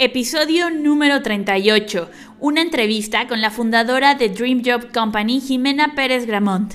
Episodio número 38. Una entrevista con la fundadora de Dream Job Company, Jimena Pérez Gramont.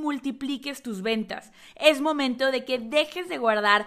multipliques tus ventas. Es momento de que dejes de guardar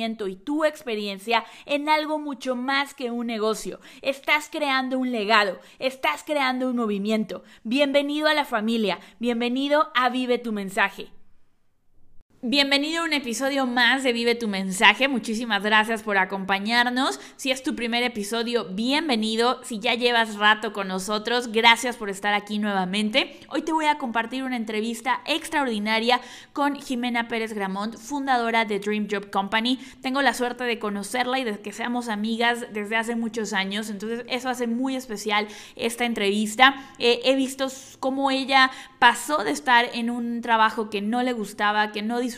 y tu experiencia en algo mucho más que un negocio. Estás creando un legado, estás creando un movimiento. Bienvenido a la familia, bienvenido a Vive tu mensaje. Bienvenido a un episodio más de Vive tu mensaje. Muchísimas gracias por acompañarnos. Si es tu primer episodio, bienvenido. Si ya llevas rato con nosotros, gracias por estar aquí nuevamente. Hoy te voy a compartir una entrevista extraordinaria con Jimena Pérez Gramont, fundadora de Dream Job Company. Tengo la suerte de conocerla y de que seamos amigas desde hace muchos años, entonces eso hace muy especial esta entrevista. Eh, he visto cómo ella pasó de estar en un trabajo que no le gustaba, que no disfrutaba,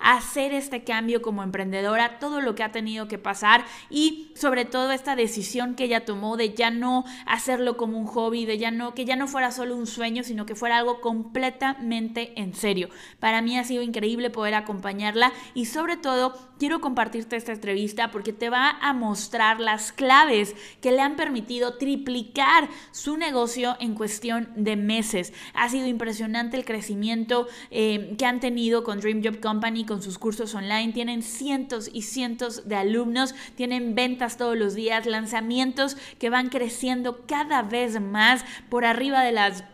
hacer este cambio como emprendedora, todo lo que ha tenido que pasar y sobre todo esta decisión que ella tomó de ya no hacerlo como un hobby, de ya no, que ya no fuera solo un sueño, sino que fuera algo completamente en serio. Para mí ha sido increíble poder acompañarla y sobre todo quiero compartirte esta entrevista porque te va a mostrar las claves que le han permitido triplicar su negocio en cuestión de meses. Ha sido impresionante el crecimiento eh, que han tenido con Dream Job Company con sus cursos online. Tienen cientos y cientos de alumnos, tienen ventas todos los días, lanzamientos que van creciendo cada vez más por arriba de las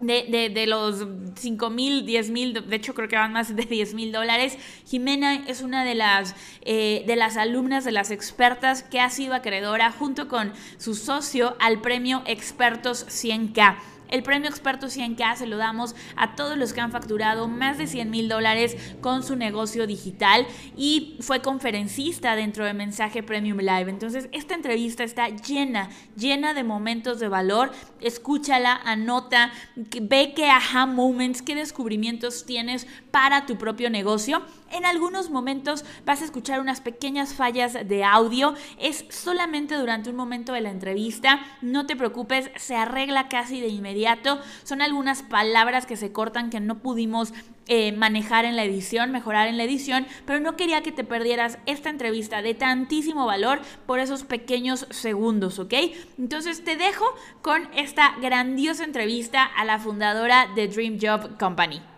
de, de, los 5 mil, 10 mil, de hecho creo que van más de 10 mil dólares. Jimena es una de las, eh, de las alumnas, de las expertas que ha sido acreedora junto con su socio al premio Expertos 100K. El premio Experto 100K se lo damos a todos los que han facturado más de 100 mil dólares con su negocio digital y fue conferencista dentro de Mensaje Premium Live. Entonces, esta entrevista está llena, llena de momentos de valor. Escúchala, anota, ve qué aha moments, qué descubrimientos tienes para tu propio negocio. En algunos momentos vas a escuchar unas pequeñas fallas de audio. Es solamente durante un momento de la entrevista. No te preocupes, se arregla casi de inmediato. Son algunas palabras que se cortan que no pudimos eh, manejar en la edición, mejorar en la edición, pero no quería que te perdieras esta entrevista de tantísimo valor por esos pequeños segundos, ¿ok? Entonces te dejo con esta grandiosa entrevista a la fundadora de Dream Job Company.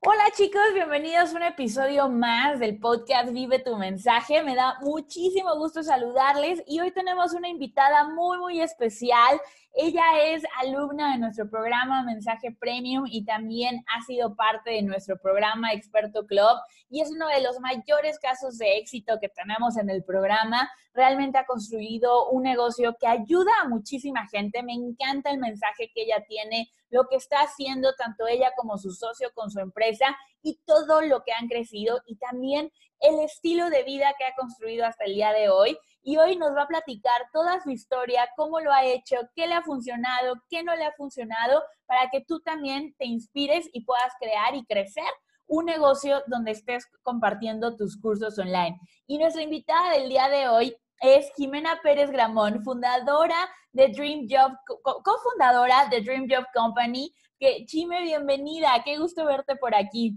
Hola chicos, bienvenidos a un episodio más del podcast Vive tu mensaje. Me da muchísimo gusto saludarles y hoy tenemos una invitada muy, muy especial. Ella es alumna de nuestro programa Mensaje Premium y también ha sido parte de nuestro programa Experto Club y es uno de los mayores casos de éxito que tenemos en el programa. Realmente ha construido un negocio que ayuda a muchísima gente. Me encanta el mensaje que ella tiene, lo que está haciendo tanto ella como su socio con su empresa y todo lo que han crecido y también el estilo de vida que ha construido hasta el día de hoy y hoy nos va a platicar toda su historia, cómo lo ha hecho, qué le ha funcionado, qué no le ha funcionado, para que tú también te inspires y puedas crear y crecer un negocio donde estés compartiendo tus cursos online. Y nuestra invitada del día de hoy es Jimena Pérez Gramón, fundadora de Dream Job, cofundadora de Dream Job Company. Que, Chime, bienvenida, qué gusto verte por aquí.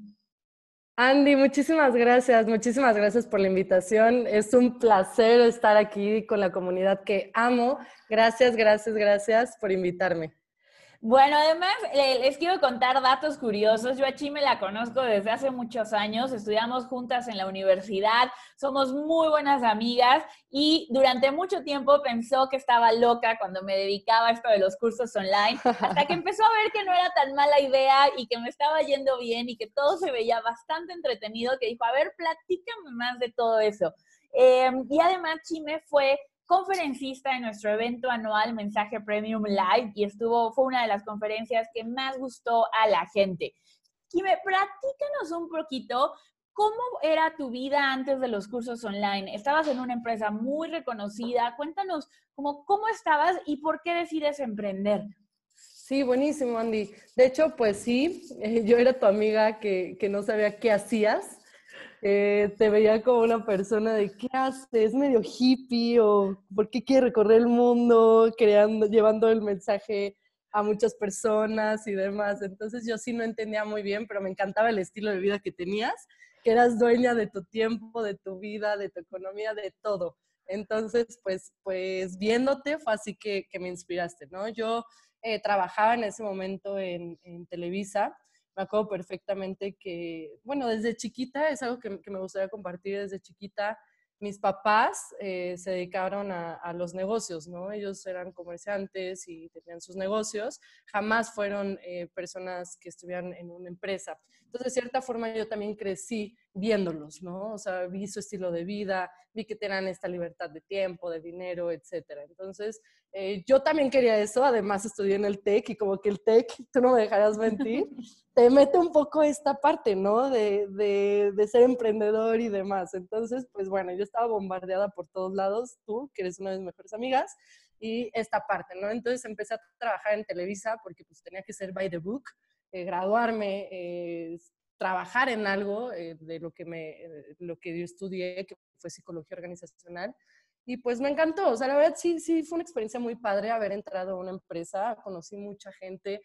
Andy, muchísimas gracias, muchísimas gracias por la invitación. Es un placer estar aquí con la comunidad que amo. Gracias, gracias, gracias por invitarme. Bueno, además, les quiero contar datos curiosos. Yo a Chime la conozco desde hace muchos años, estudiamos juntas en la universidad, somos muy buenas amigas y durante mucho tiempo pensó que estaba loca cuando me dedicaba a esto de los cursos online, hasta que empezó a ver que no era tan mala idea y que me estaba yendo bien y que todo se veía bastante entretenido, que dijo, a ver, platícame más de todo eso. Em, y además Chime fue conferencista en nuestro evento anual Mensaje Premium Live y estuvo, fue una de las conferencias que más gustó a la gente. Chime, platícanos un poquito ¿Cómo era tu vida antes de los cursos online? Estabas en una empresa muy reconocida. Cuéntanos cómo, cómo estabas y por qué decides emprender. Sí, buenísimo, Andy. De hecho, pues sí, eh, yo era tu amiga que, que no sabía qué hacías eh, te veía como una persona de qué haces, medio hippie o por qué quiere recorrer el mundo, creando, llevando el mensaje a muchas personas y demás. Entonces yo sí no entendía muy bien, pero me encantaba el estilo de vida que tenías, que eras dueña de tu tiempo, de tu vida, de tu economía, de todo. Entonces, pues, pues viéndote fue así que, que me inspiraste, ¿no? Yo eh, trabajaba en ese momento en, en Televisa me acuerdo perfectamente que, bueno, desde chiquita, es algo que, me gustaría compartir desde chiquita, mis papás eh, se dedicaron a, los negocios, ¿no? Ellos eran comerciantes y tenían sus negocios, jamás fueron eh, personas que estuvieran en una empresa. Entonces, de cierta forma, yo también crecí viéndolos, ¿no? O sea, vi su estilo de vida, vi que tenían esta libertad de tiempo, de dinero, etcétera. Entonces, eh, yo también quería eso, además estudié en el TEC y como que el TEC, tú no me dejarás mentir, te mete un poco esta parte, ¿no? De, de, de, ser emprendedor y demás. Entonces, pues bueno, yo estaba bombardeada por todos lados, tú, que eres una de mis mejores amigas, y esta parte, ¿no? Entonces empecé a trabajar en Televisa porque pues tenía que ser by the book, eh, graduarme, eh, trabajar en algo eh, de lo que, me, lo que yo estudié, que fue psicología organizacional. Y pues me encantó, o sea, la verdad sí, sí, fue una experiencia muy padre haber entrado a una empresa, conocí mucha gente,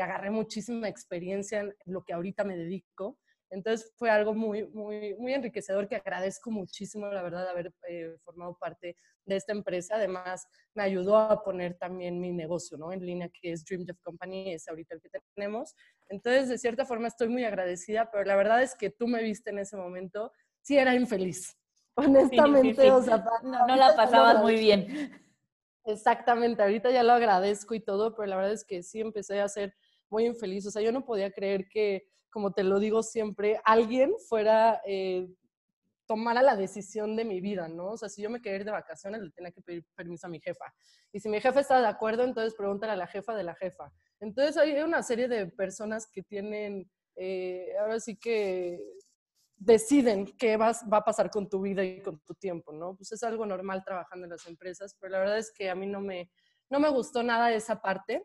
agarré muchísima experiencia en lo que ahorita me dedico. Entonces fue algo muy, muy, muy enriquecedor que agradezco muchísimo, la verdad, haber eh, formado parte de esta empresa. Además, me ayudó a poner también mi negocio ¿no? en línea, que es Dream Jeff Company, es ahorita el que tenemos. Entonces, de cierta forma, estoy muy agradecida, pero la verdad es que tú me viste en ese momento, sí era infeliz. Honestamente, o sea, no, no la pasabas muy bien. Exactamente, ahorita ya lo agradezco y todo, pero la verdad es que sí empecé a ser muy infeliz. O sea, yo no podía creer que como te lo digo siempre, alguien fuera, eh, tomara la decisión de mi vida, ¿no? O sea, si yo me quería ir de vacaciones, le tenía que pedir permiso a mi jefa. Y si mi jefa está de acuerdo, entonces pregúntale a la jefa de la jefa. Entonces hay una serie de personas que tienen, eh, ahora sí que deciden qué vas, va a pasar con tu vida y con tu tiempo, ¿no? Pues es algo normal trabajando en las empresas, pero la verdad es que a mí no me, no me gustó nada esa parte.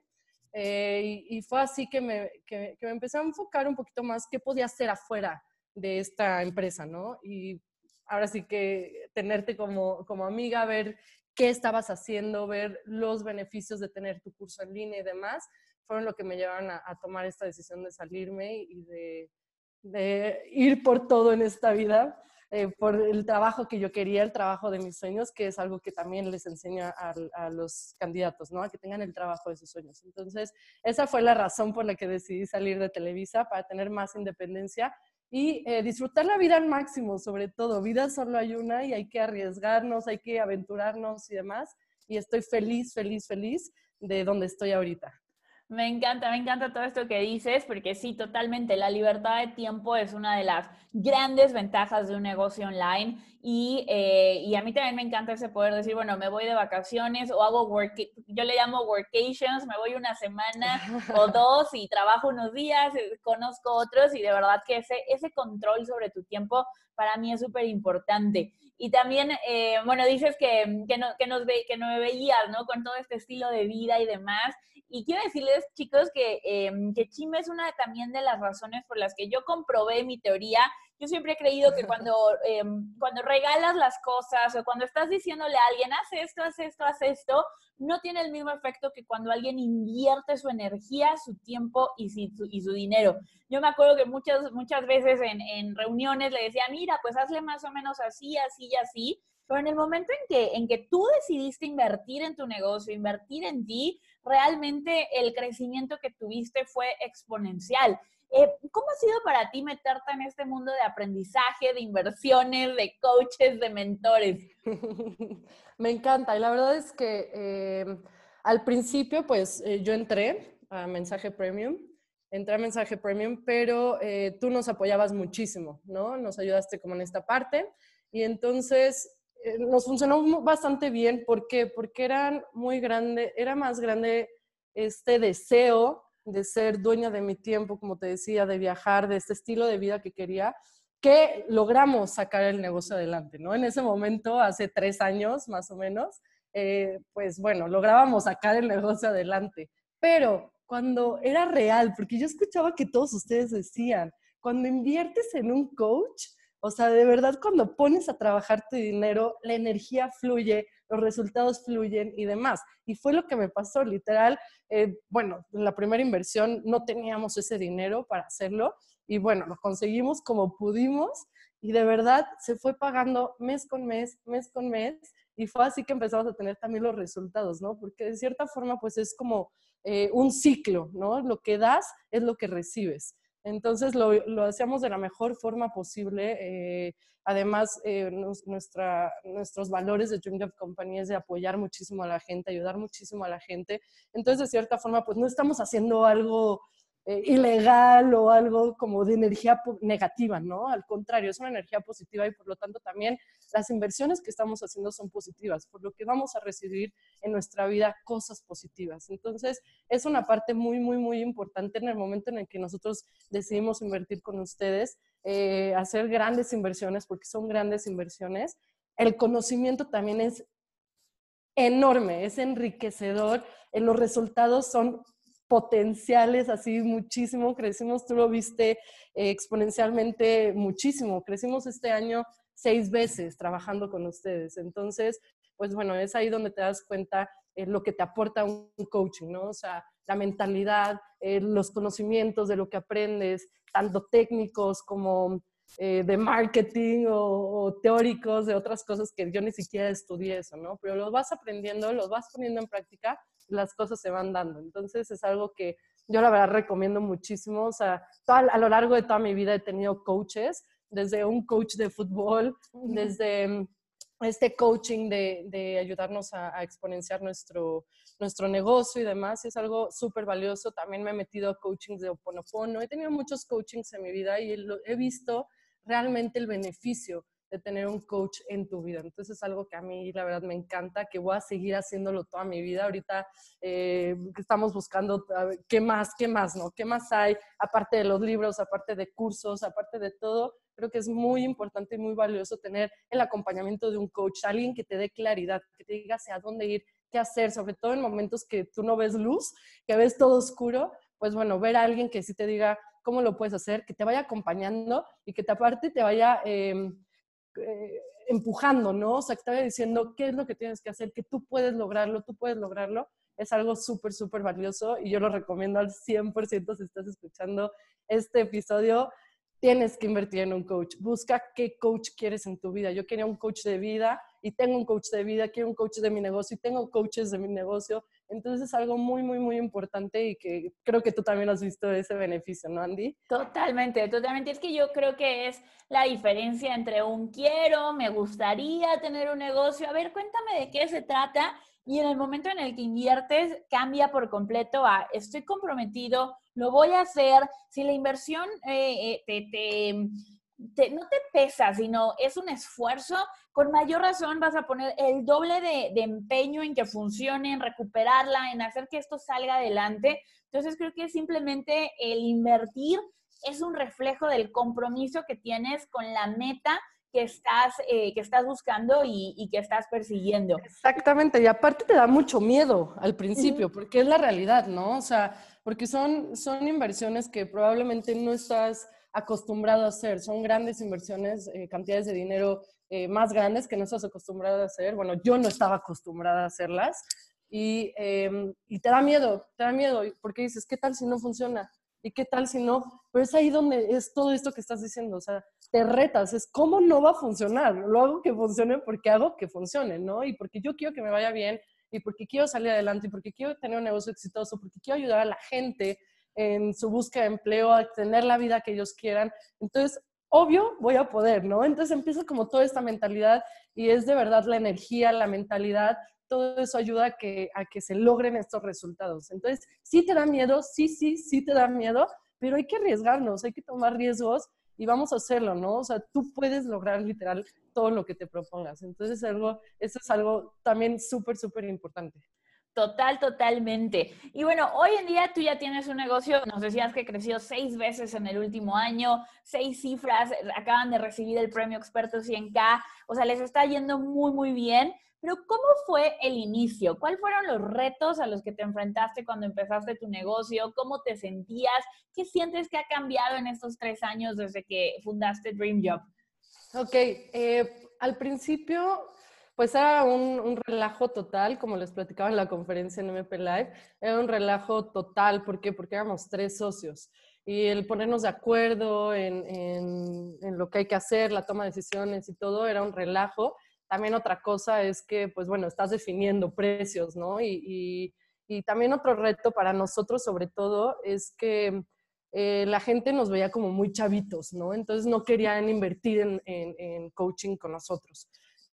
Eh, y, fue así que me, que, me empecé a enfocar un poquito más qué podía hacer afuera de esta empresa, ¿no? Y ahora sí que tenerte como, como amiga, ver qué estabas haciendo, ver los beneficios de tener tu curso en línea y demás, fueron lo que me llevaron a, tomar esta decisión de salirme y de, de, ir por todo en esta vida. Eh, por el trabajo que yo quería, el trabajo de mis sueños, que es algo que también les enseño a, a, los candidatos, ¿no? A que tengan el trabajo de sus sueños. Entonces, esa fue la razón por la que decidí salir de Televisa, para tener más independencia y eh, disfrutar la vida al máximo, sobre todo. Vida solo hay una y hay que arriesgarnos, hay que aventurarnos y demás. Y estoy feliz, feliz, feliz de donde estoy ahorita. Me encanta, me encanta todo esto que dices, porque sí, totalmente, la libertad de tiempo es una de las grandes ventajas de un negocio online y, eh, y, a mí también me encanta ese poder decir, bueno, me voy de vacaciones o hago work, yo le llamo workations, me voy una semana o dos y trabajo unos días, eh, conozco otros y de verdad que ese, ese control sobre tu tiempo para mí es súper importante. Y también, eh, bueno, dices que, que, no, que, nos ve, que no me veías, ¿no? Con todo este estilo de vida y demás. Y quiero decirles, chicos, que, eh, que Chime es una también de las razones por las que yo comprobé mi teoría. Yo siempre he creído que cuando, eh, cuando regalas las cosas o cuando estás diciéndole a alguien, haz esto, haz esto, haz esto, no tiene el mismo efecto que cuando alguien invierte su energía, su tiempo y su, y su dinero. Yo me acuerdo que muchas, muchas veces en, en reuniones le decía, mira, pues hazle más o menos así, así y así pero en el momento en que, en que tú decidiste invertir en tu negocio, invertir en ti, realmente el crecimiento que tuviste fue exponencial. Eh, ¿Cómo ha sido para ti meterte en este mundo de aprendizaje, de inversiones, de coaches, de mentores? Me encanta y la verdad es que eh, al principio pues eh, yo entré a Mensaje Premium, entré a Mensaje Premium, pero tú nos apoyabas muchísimo, ¿no? Nos ayudaste como en esta parte y entonces nos funcionó bastante bien. ¿Por qué? Porque eran muy grande, era más grande este deseo de ser dueña de mi tiempo, como te decía, de viajar, de este estilo de vida que quería, que logramos sacar el negocio adelante, ¿no? En ese momento, hace tres años más o menos, eh, pues bueno, lográbamos sacar el negocio adelante. Pero cuando era real, porque yo escuchaba que todos ustedes decían, cuando inviertes en un coach, o sea, de verdad, cuando pones a trabajar tu dinero, la energía fluye, los resultados fluyen y demás. Y fue lo que me pasó, literal. Eh, bueno, en la primera inversión no teníamos ese dinero para hacerlo y bueno, lo conseguimos como pudimos y de verdad se fue pagando mes con mes, mes con mes y fue así que empezamos a tener también los resultados, ¿no? Porque de cierta forma pues es como eh, un ciclo, ¿no? Lo que das es lo que recibes. Entonces lo, lo hacíamos de la mejor forma posible. Eh, además, eh, nuestra, nuestros valores de Dream Company es de apoyar muchísimo a la gente, ayudar muchísimo a la gente. Entonces, de cierta forma, pues no estamos haciendo algo eh, ilegal o algo como de energía negativa, ¿no? Al contrario, es una energía positiva y por lo tanto también las inversiones que estamos haciendo son positivas, por lo que vamos a recibir en nuestra vida cosas positivas. Entonces, es una parte muy, muy, muy importante en el momento en el que nosotros decidimos invertir con ustedes, eh, hacer grandes inversiones, porque son grandes inversiones. El conocimiento también es enorme, es enriquecedor, los resultados son potenciales así muchísimo, crecimos, tú lo viste eh, exponencialmente muchísimo, crecimos este año seis veces trabajando con ustedes. Entonces, pues bueno, es ahí donde te das cuenta eh, lo que te aporta un coaching, ¿no? O sea, la mentalidad, eh, los conocimientos de lo que aprendes, tanto técnicos como de marketing o, o, teóricos de otras cosas que yo ni siquiera estudié eso, ¿no? Pero los vas aprendiendo, los vas poniendo en práctica las cosas se van dando. Entonces es algo que yo la verdad recomiendo muchísimo. O sea, a lo largo de toda mi vida he tenido coaches, desde un coach de fútbol, desde mm, este coaching de, de ayudarnos a, exponenciar nuestro, nuestro negocio y demás. Es algo súper valioso. También me he metido a coachings de Oponopono. He tenido muchos coachings en mi vida y he visto realmente el beneficio de tener un coach en tu vida. Entonces es algo que a mí la verdad me encanta, que voy a seguir haciéndolo toda mi vida. Ahorita eh, estamos buscando qué más, qué más, ¿no? ¿Qué más hay? Aparte de los libros, aparte de cursos, aparte de todo, creo que es muy importante y muy valioso tener el acompañamiento de un coach, alguien que te dé claridad, que te diga hacia dónde ir, qué hacer, sobre todo en momentos que tú no ves luz, que ves todo oscuro, pues bueno, ver a alguien que sí te diga cómo lo puedes hacer, que te vaya acompañando y que te aparte te vaya... Em, eh, empujando, ¿no? O sea, que te diciendo qué es lo que tienes que hacer, que tú puedes lograrlo, tú puedes lograrlo. Es algo súper, súper valioso y yo lo recomiendo al 100% si estás escuchando este episodio. Tienes que invertir en un coach. Busca qué coach quieres en tu vida. Yo quería un coach de vida y tengo un coach de vida, quiero un coach de mi negocio y tengo coaches de mi negocio. Entonces es algo muy, muy, muy importante y que creo que tú también has visto ese beneficio, ¿no, Andy? Totalmente, totalmente. Es que yo creo que es la diferencia entre un quiero, me gustaría tener un negocio. A ver, cuéntame de qué se trata. Y en el momento en el que inviertes, cambia por completo a estoy comprometido, lo voy a hacer. Si la inversión eh, eh, te, te no te pesa, sino es un esfuerzo, con mayor razón vas a poner el doble de, empeño en que funcione, en recuperarla, en hacer que esto salga adelante. Entonces creo que simplemente el invertir es un reflejo del compromiso que tienes con la meta que estás, eh, que estás buscando y, que estás persiguiendo. Exactamente, y aparte te da mucho miedo al principio, porque es la realidad, ¿no? O sea, porque son, son inversiones que probablemente no estás acostumbrado a hacer. Son grandes inversiones, eh, cantidades de dinero eh, más grandes que no estás acostumbrado a hacer. Bueno, yo no estaba acostumbrada a hacerlas. Y, em, y, te da miedo, te da miedo, porque dices, ¿qué tal si no funciona? ¿Y qué tal si no? Pero es ahí donde es todo esto que estás diciendo, o sea, te retas, es cómo no va a funcionar. Lo hago que funcione porque hago que funcione, ¿no? Y porque yo quiero que me vaya bien, y porque quiero salir adelante, y porque quiero tener un negocio exitoso, porque quiero ayudar a la gente en su búsqueda de empleo, a tener la vida que ellos quieran. Entonces, obvio, voy a poder, ¿no? Entonces empieza como toda esta mentalidad y es de verdad la energía, la mentalidad, todo eso ayuda a que, a que se logren estos resultados. Entonces, sí te da miedo, sí, sí, sí te da miedo, pero hay que arriesgarnos, hay que tomar riesgos y vamos a hacerlo, ¿no? O sea, tú puedes lograr literal todo lo que te propongas. Entonces, algo, eso es algo también súper, súper importante. Total, totalmente. Y bueno, hoy en día tú ya tienes un negocio, nos decías que creció seis veces en el último año, seis cifras, acaban de recibir el premio Experto 100K, o sea, les está yendo muy, muy bien. Pero ¿cómo fue el inicio? ¿Cuáles fueron los retos a los que te enfrentaste cuando empezaste tu negocio? ¿Cómo te sentías? ¿Qué sientes que ha cambiado en estos tres años desde que fundaste Dream Job? Ok, eh, al principio pues era un, relajo total, como les platicaba en la conferencia en MP Live, era un relajo total, ¿por qué? Porque éramos tres socios y el ponernos de acuerdo en, en, lo que hay que hacer, la toma de decisiones y todo, era un relajo. También otra cosa es que, pues bueno, estás definiendo precios, ¿no? Y, y, también otro reto para nosotros, sobre todo, es que eh, la gente nos veía como muy chavitos, ¿no? Entonces no querían invertir en, en coaching con nosotros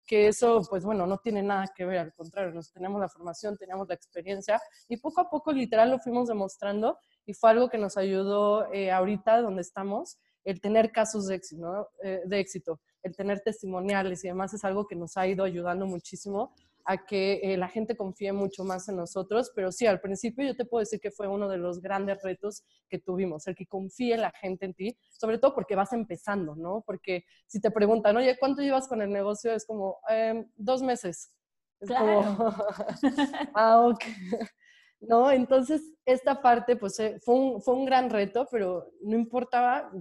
que eso, pues bueno, no tiene nada que ver, al contrario, nos tenemos la formación, teníamos la experiencia y poco a poco literal lo fuimos demostrando y fue algo que nos ayudó eh, ahorita donde estamos, el tener casos de éxito, eh, de éxito, el tener testimoniales y demás es algo que nos ha ido ayudando muchísimo a que eh, la gente confíe mucho más en nosotros, pero sí, al principio yo te puedo decir que fue uno de los grandes retos que tuvimos, el que confíe la gente en ti, sobre todo porque vas empezando, ¿no? Porque si te preguntan, oye, ¿cuánto llevas con el negocio? Es como, em, dos meses. Es claro. como, ah, ok. ¿No? Entonces, esta parte, pues, eh, fue un, fue un gran reto, pero no importaba,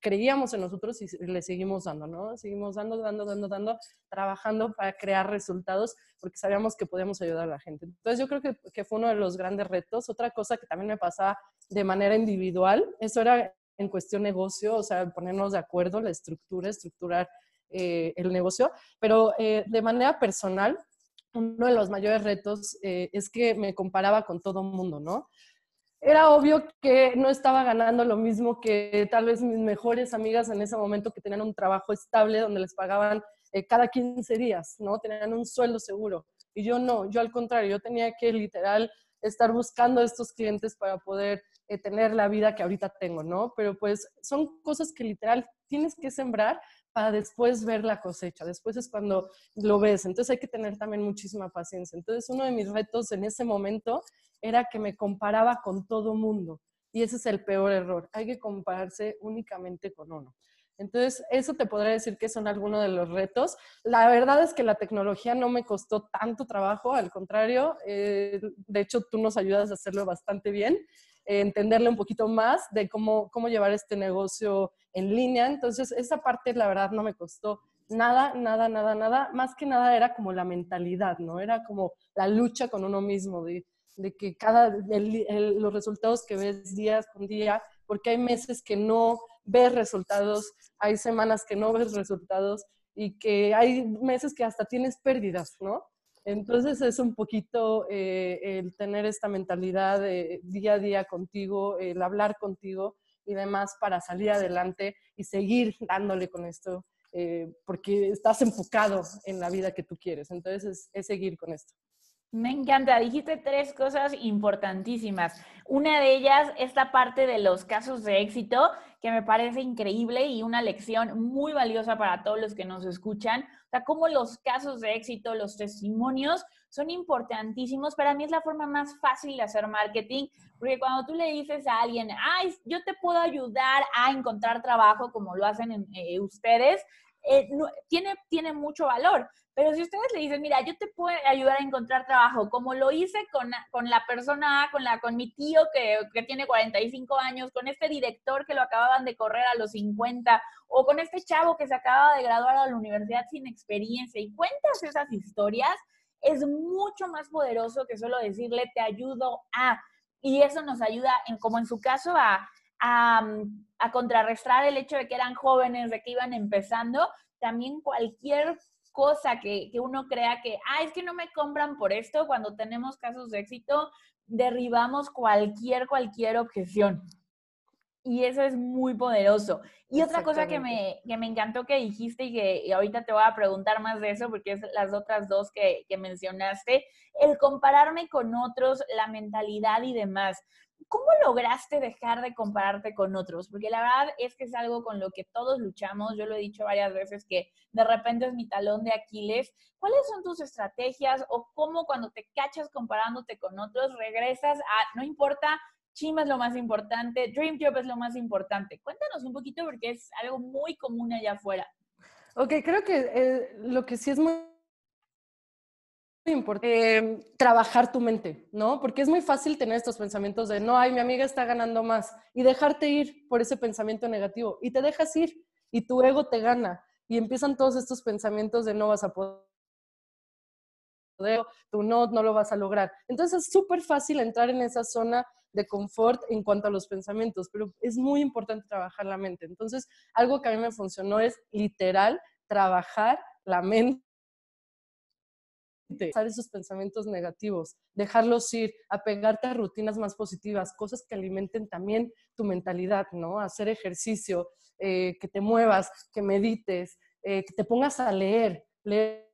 creíamos en nosotros y le seguimos dando, ¿no? Seguimos dando, dando, dando, dando, trabajando para crear resultados porque sabíamos que podíamos ayudar a la gente. Entonces yo creo que, que fue uno de los grandes retos. Otra cosa que también me pasaba de manera individual, eso era en cuestión negocio, o sea, ponernos de acuerdo, la estructura, estructurar eh, el negocio, pero eh, de manera personal, uno de los mayores retos eh, es que me comparaba con todo el mundo, ¿no? era obvio que no estaba ganando lo mismo que tal vez mis mejores amigas en ese momento que tenían un trabajo estable donde les pagaban eh, cada 15 días, ¿no? Tenían un sueldo seguro. Y yo no, yo al contrario, yo tenía que literal estar buscando estos clientes para poder eh, tener la vida que ahorita tengo, ¿no? Pero pues son cosas que literal tienes que sembrar para después ver la cosecha. Después es cuando lo ves. Entonces hay que tener también muchísima paciencia. Entonces uno de mis retos en ese momento era que me comparaba con todo mundo. Y ese es el peor error. Hay que compararse únicamente con uno. Entonces, eso te podría decir que son algunos de los retos. La verdad es que la tecnología no me costó tanto trabajo, al contrario, eh, de hecho tú nos ayudas a hacerlo bastante bien, eh, entenderle un poquito más de cómo, cómo llevar este negocio en línea. Entonces, esa parte, la verdad, no me costó nada, nada, nada, nada. Más que nada era como la mentalidad, ¿no? Era como la lucha con uno mismo, de que cada, los resultados que ves día con día, porque hay meses que no ves resultados, hay semanas que no ves resultados y que hay meses que hasta tienes pérdidas, ¿no? Entonces es un poquito eh, el tener esta mentalidad de día a día contigo, el hablar contigo y demás para salir adelante y seguir dándole con esto, eh, porque estás enfocado en la vida que tú quieres. Entonces es seguir con esto. Me encanta, dijiste tres cosas importantísimas. Una de ellas, esta parte de los casos de éxito, que me parece increíble y una lección muy valiosa para todos los que nos escuchan. O sea, cómo los casos de éxito, los testimonios son importantísimos. Para mí es la forma más fácil de hacer marketing, porque cuando tú le dices a alguien, ay, yo te puedo ayudar a encontrar trabajo como lo hacen eh, ustedes, eh, tiene, tiene mucho valor. Pero si ustedes le dicen, mira, yo te puedo ayudar a encontrar trabajo, como lo hice con, con la persona, con, la, con mi tío que, que, tiene 45 años, con este director que lo acababan de correr a los 50, o con este chavo que se acaba de graduar a la universidad sin experiencia, y cuentas esas historias, es mucho más poderoso que solo decirle, te ayudo a. Y eso nos ayuda, en, como en su caso, a a, a contrarrestar el hecho de que eran jóvenes, de que iban empezando, también cualquier cosa que, que, uno crea que, ah, es que no me compran por esto, cuando tenemos casos de éxito, derribamos cualquier, cualquier objeción. Y eso es muy poderoso. Y otra cosa que me, que me encantó que dijiste y que ahorita te voy a preguntar más de eso, porque es las otras dos que, que mencionaste, el compararme con otros, la mentalidad y demás. ¿Cómo lograste dejar de compararte con otros? Porque la verdad es que es algo con lo que todos luchamos. Yo lo he dicho varias veces que de repente es mi talón de Aquiles. ¿Cuáles son tus estrategias o cómo cuando te cachas comparándote con otros regresas a, no importa, Chima es lo más importante, Dream Job es lo más importante? Cuéntanos un poquito porque es algo muy común allá afuera. Ok, creo que eh, lo que sí es muy importante eh, trabajar tu mente, ¿no? Porque es muy fácil tener estos pensamientos de, no, ay, mi amiga está ganando más, y dejarte ir por ese pensamiento negativo, y te dejas ir, y tu ego te gana, y empiezan todos estos pensamientos de no vas a poder, tú no, no lo vas a lograr. Entonces es súper fácil entrar en esa zona de confort en cuanto a los pensamientos, pero es muy importante trabajar la mente. Entonces, algo que a mí me funcionó es literal trabajar la mente Usar esos pensamientos negativos, dejarlos ir, apegarte a rutinas más positivas, cosas que alimenten también tu mentalidad, ¿no? Hacer ejercicio, eh, que te muevas, que medites, eh, que te pongas a leer, leer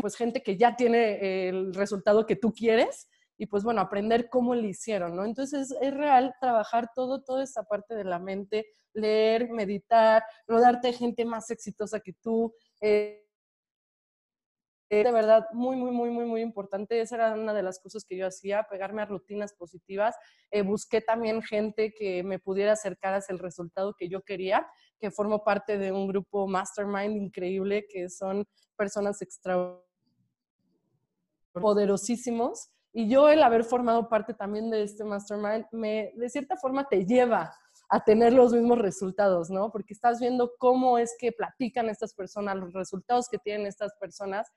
pues gente que ya tiene el resultado que tú quieres y pues bueno, aprender cómo lo hicieron, ¿no? Entonces es real trabajar todo, toda esta parte de la mente, leer, meditar, rodarte gente más exitosa que tú, eh, de verdad muy, muy, muy, muy, muy importante. Esa era una de las cosas que yo hacía, pegarme a rutinas positivas. Eh, busqué también gente que me pudiera acercar hacia el resultado que yo quería, que formo parte de un grupo mastermind increíble, que son personas extra poderosísimos. Y yo el haber formado parte también de este mastermind, me, de cierta forma te lleva a tener los mismos resultados, ¿no? Porque estás viendo cómo es que platican estas personas, los resultados que tienen estas personas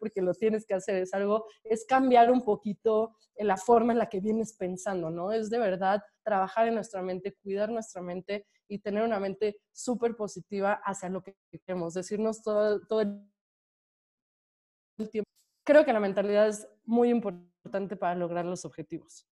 porque lo tienes que hacer, es algo, es cambiar un poquito la forma en la que vienes pensando, ¿no? Es de verdad trabajar en nuestra mente, cuidar nuestra mente y tener una mente súper positiva hacia lo que queremos, decirnos todo, todo el tiempo. Creo que la mentalidad es muy importante para lograr los objetivos.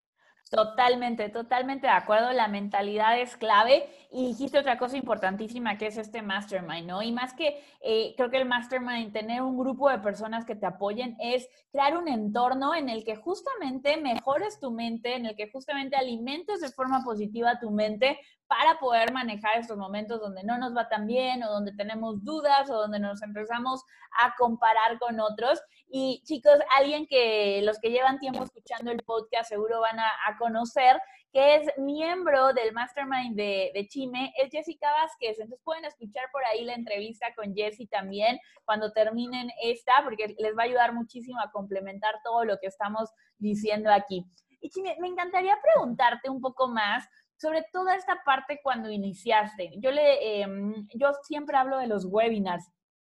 Totalmente, totalmente de acuerdo. La mentalidad es clave. Y dijiste otra cosa importantísima que es este mastermind, ¿no? Y más que eh, creo que el mastermind, tener un grupo de personas que te apoyen, es crear un entorno en el que justamente mejores tu mente, en el que justamente alimentes de forma positiva tu mente para poder manejar estos momentos donde no nos va tan bien o donde tenemos dudas o donde nos empezamos a comparar con otros. Y chicos, alguien que los que llevan tiempo escuchando el podcast seguro van a, conocer, que es miembro del Mastermind de, de, Chime, es Jessica Vázquez. Entonces pueden escuchar por ahí la entrevista con Jessie también cuando terminen esta, porque les va a ayudar muchísimo a complementar todo lo que estamos diciendo aquí. Y Chime, me encantaría preguntarte un poco más sobre toda esta parte cuando iniciaste. Yo, le, em, yo siempre hablo de los webinars.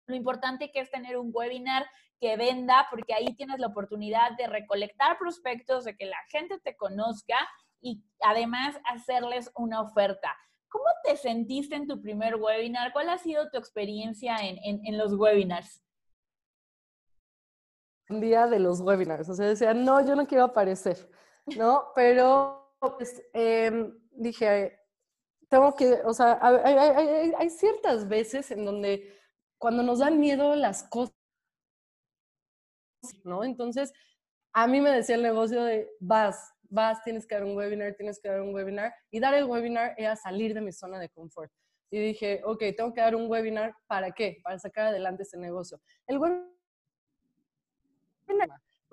Lo importante que es tener un webinar que venda, porque ahí tienes la oportunidad de recolectar prospectos, de que la gente te conozca y además hacerles una oferta. ¿Cómo te sentiste en tu primer webinar? ¿Cuál ha sido tu experiencia en, en, los webinars? Un día de los webinars, o sea, decía, no, yo no quiero aparecer, ¿no? Pero pues, em, dije, tengo que, o sea, hay, ciertas veces en donde cuando nos dan miedo las cosas, ¿no? Entonces, a mí me decía el negocio de, vas, vas, tienes que dar un webinar, tienes que dar un webinar, y dar el webinar era salir de mi zona de confort. Y dije, ok, tengo que dar un webinar, ¿para qué? Para sacar adelante ese negocio. El webinar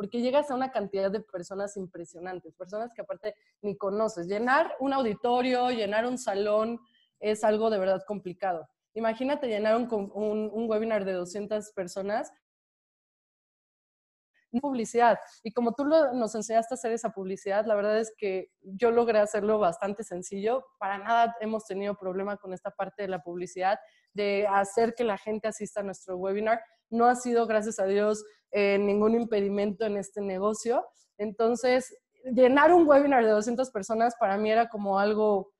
porque llegas a una cantidad de personas impresionantes, personas que aparte ni conoces. Llenar un auditorio, llenar un salón es algo de verdad complicado. Imagínate llenar un, webinar de 200 personas publicidad. Y como tú nos enseñaste a hacer esa publicidad, la verdad es que yo logré hacerlo bastante sencillo. Para nada hemos tenido problema con esta parte de la publicidad, de hacer que la gente asista a nuestro webinar. No ha sido, gracias a Dios, eh, ningún impedimento en este negocio. Entonces, llenar un webinar de 200 personas para mí era como algo,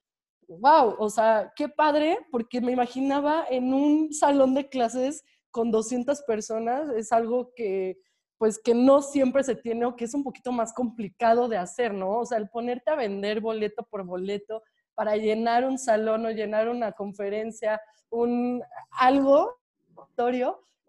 wow, o sea, qué padre, porque me imaginaba en un salón de clases con 200 personas, es algo que pues que no siempre se tiene o que es un poquito más complicado de hacer, ¿no? O sea, el ponerte a vender boleto por boleto para llenar un salón o llenar una conferencia, un algo,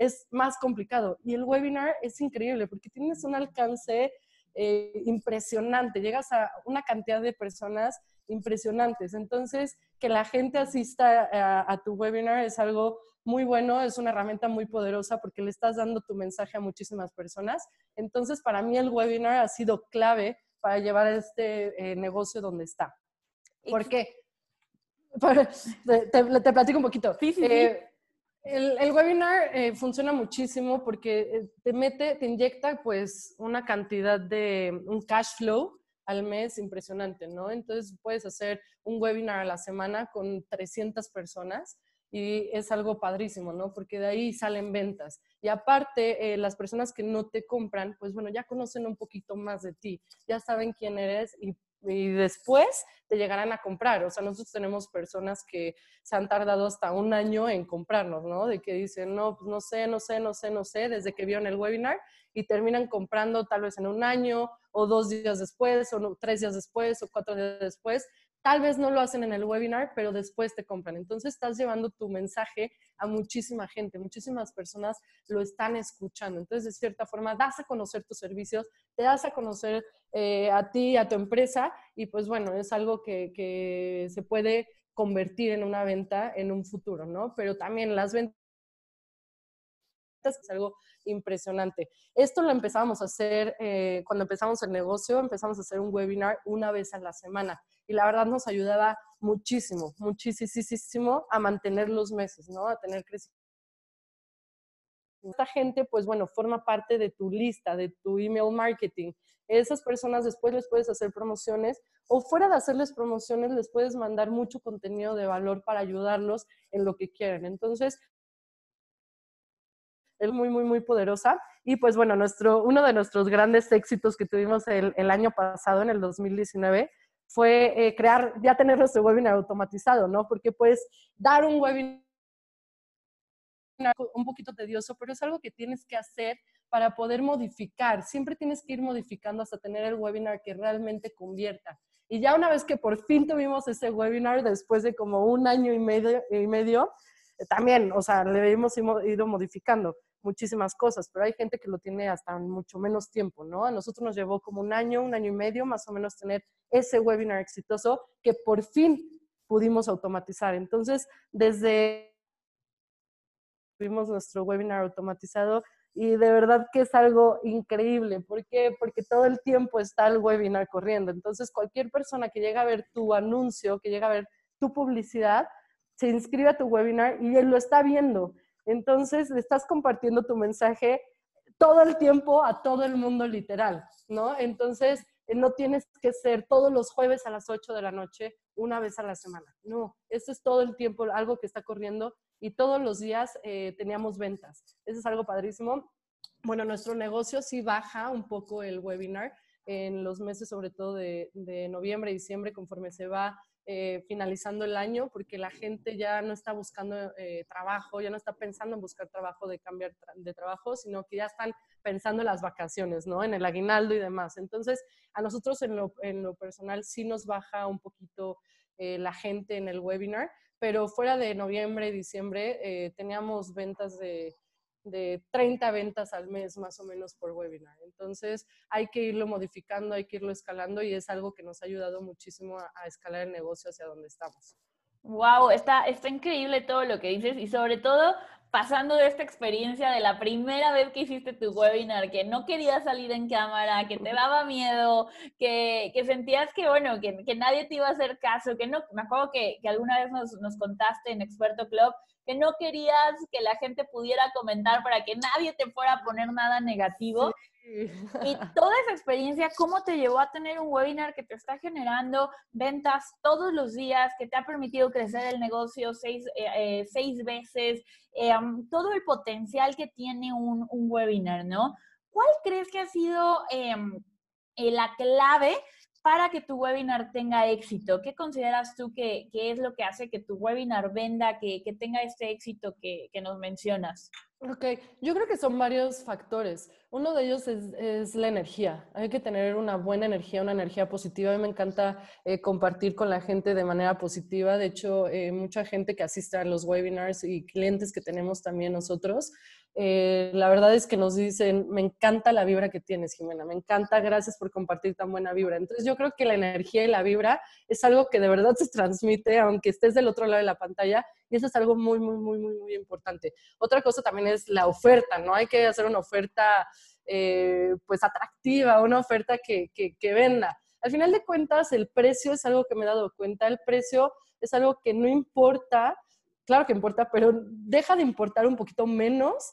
es más complicado. Y el webinar es increíble porque tienes un alcance eh, impresionante, llegas a una cantidad de personas impresionantes. Entonces, que la gente asista a, a, tu webinar es algo muy bueno, es una herramienta muy poderosa porque le estás dando tu mensaje a muchísimas personas. Entonces, para mí el webinar ha sido clave para llevar este eh, negocio donde está. ¿Por qué? te, te, platico un poquito. Sí, sí, eh, el, webinar eh, funciona muchísimo porque eh, te mete, te inyecta pues una cantidad de, un cash flow al mes impresionante, ¿no? Entonces puedes hacer un webinar a la semana con 300 personas y es algo padrísimo, ¿no? Porque de ahí salen ventas. Y aparte, eh, las personas que no te compran, pues bueno, ya conocen un poquito más de ti, ya saben quién eres y y después te llegarán a comprar. O sea, nosotros tenemos personas que se han tardado hasta un año en comprarnos, ¿no? De que dicen, no, pues no sé, no sé, no sé, no sé, desde que vieron el webinar y terminan comprando tal vez en un año o dos días después o tres días después o cuatro días después Tal vez no lo hacen en el webinar, pero después te compran. Entonces estás llevando tu mensaje a muchísima gente, muchísimas personas lo están escuchando. Entonces, de cierta forma, das a conocer tus servicios, te das a conocer eh, a ti, a tu empresa, y pues bueno, es algo que, que se puede convertir en una venta en un futuro, ¿no? Pero también las ventas es algo impresionante. Esto lo empezamos a hacer eh, cuando empezamos el negocio, empezamos a hacer un webinar una vez a la semana y la verdad nos ayudaba muchísimo, muchísimo a mantener los meses, ¿no? A tener crecimiento. Esta gente, pues bueno, forma parte de tu lista, de tu email marketing. Esas personas después les puedes hacer promociones o fuera de hacerles promociones les puedes mandar mucho contenido de valor para ayudarlos en lo que quieren. Entonces, es muy, muy, muy poderosa. Y pues bueno, nuestro, uno de nuestros grandes éxitos que tuvimos el, el año pasado, en el 2019, fue eh, crear, ya tener nuestro webinar automatizado, ¿no? Porque puedes dar un webinar un poquito tedioso, pero es algo que tienes que hacer para poder modificar. Siempre tienes que ir modificando hasta tener el webinar que realmente convierta. Y ya una vez que por fin tuvimos ese webinar, después de como un año y medio, y medio también, o sea, le hemos ido modificando muchísimas cosas, pero hay gente que lo tiene hasta mucho menos tiempo, ¿no? A nosotros nos llevó como un año, un año y medio más o menos tener ese webinar exitoso que por fin pudimos automatizar. Entonces, desde tuvimos nuestro webinar automatizado y de verdad que es algo increíble. ¿Por qué? Porque todo el tiempo está el webinar corriendo. Entonces, cualquier persona que llega a ver tu anuncio, que llega a ver tu publicidad, se inscribe a tu webinar y él lo está viendo. Entonces, le estás compartiendo tu mensaje todo el tiempo a todo el mundo literal, ¿no? Entonces, eh, no tienes que ser todos los jueves a las 8 de la noche, una vez a la semana. No, esto es todo el tiempo algo que está corriendo y todos los días eh, teníamos ventas. Eso es algo padrísimo. Bueno, nuestro negocio sí baja un poco el webinar en los meses, sobre todo de, de noviembre y diciembre, conforme se va eh, finalizando el año, porque la gente ya no está buscando eh, trabajo, ya no está pensando en buscar trabajo, de cambiar de trabajo, sino que ya están pensando en las vacaciones, ¿no? En el aguinaldo y demás. Entonces, a nosotros en lo, en lo personal sí nos baja un poquito eh, la gente en el webinar, pero fuera de noviembre y diciembre teníamos ventas de de 30 ventas al mes más o menos por webinar. Entonces hay que irlo modificando, hay que irlo escalando y es algo que nos ha ayudado muchísimo a, escalar el negocio hacia donde estamos. Wow, está, está increíble todo lo que dices y sobre todo pasando de esta experiencia de la primera vez que hiciste tu webinar, que no querías salir en cámara, que te daba miedo, que, que sentías que, bueno, que, que, nadie te iba a hacer caso, que no, me acuerdo que, que alguna vez nos, nos contaste en Experto Club que no querías que la gente pudiera comentar para que nadie te fuera a poner nada negativo. Y toda esa experiencia, ¿cómo te llevó a tener un webinar que te está generando ventas todos los días, que te ha permitido crecer el negocio seis, eh, eh, seis veces, eh, todo el potencial que tiene un, un, webinar, ¿no? ¿Cuál crees que ha sido eh, la clave para que tu webinar tenga éxito? ¿Qué consideras tú que, es lo que hace que tu webinar venda, que, tenga este éxito que, nos mencionas? Ok, yo creo que son varios factores. Uno de ellos es, la energía. Hay que tener una buena energía, una energía positiva. A mí me encanta eh, compartir con la gente de manera positiva. De hecho, eh, mucha gente que asiste a los webinars y clientes que tenemos también nosotros, eh, la verdad es que nos dicen, me encanta la vibra que tienes, Jimena, me encanta, gracias por compartir tan buena vibra. Entonces yo creo que la energía y la vibra es algo que de verdad se transmite, aunque estés del otro lado de la pantalla, y eso es algo muy, muy, muy, muy, muy importante. Otra cosa también es la oferta, ¿no? Hay que hacer una oferta, eh, pues, atractiva, una oferta que, que, que venda. Al final de cuentas, el precio es algo que me he dado cuenta, el precio es algo que no importa, claro que importa, pero deja de importar un poquito menos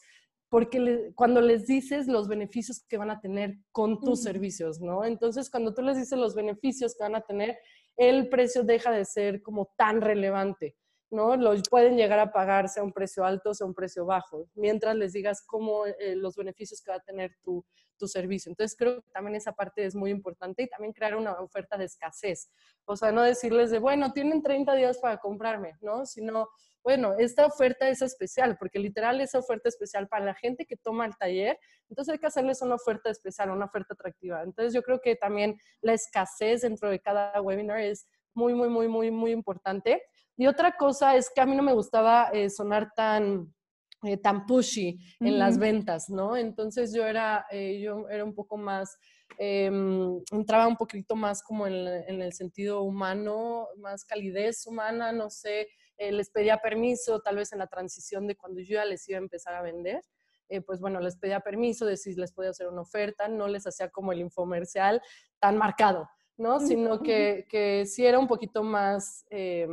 porque cuando les dices los beneficios que van a tener con tus servicios, ¿no? Entonces, cuando tú les dices los beneficios que van a tener, el precio deja de ser como tan relevante, ¿no? Los pueden llegar a pagar sea un precio alto, sea un precio bajo, mientras les digas cómo eh, los beneficios que va a tener tu, tu servicio. Entonces, creo que también esa parte es muy importante y también crear una oferta de escasez. O sea, no decirles de, bueno, tienen 30 días para comprarme, ¿no? Sino, bueno, esta oferta es especial, porque literal es oferta especial para la gente que toma el taller, entonces hay que hacerles una oferta especial, una oferta atractiva. Entonces yo creo que también la escasez dentro de cada webinar es muy, muy, muy, muy, muy importante. Y otra cosa es que a mí no me gustaba eh, sonar tan, eh, tan pushy en las ventas, ¿no? Entonces yo era, eh, yo era un poco más, em, entraba un poquito más como en, en, el sentido humano, más calidez humana, no sé, eh, les pedía permiso, tal vez en la transición de cuando yo ya les iba a empezar a vender. Eh, pues bueno, les pedía permiso de si les podía hacer una oferta, no les hacía como el infomercial tan marcado, ¿no? Sino que, que sí era un poquito más, eh,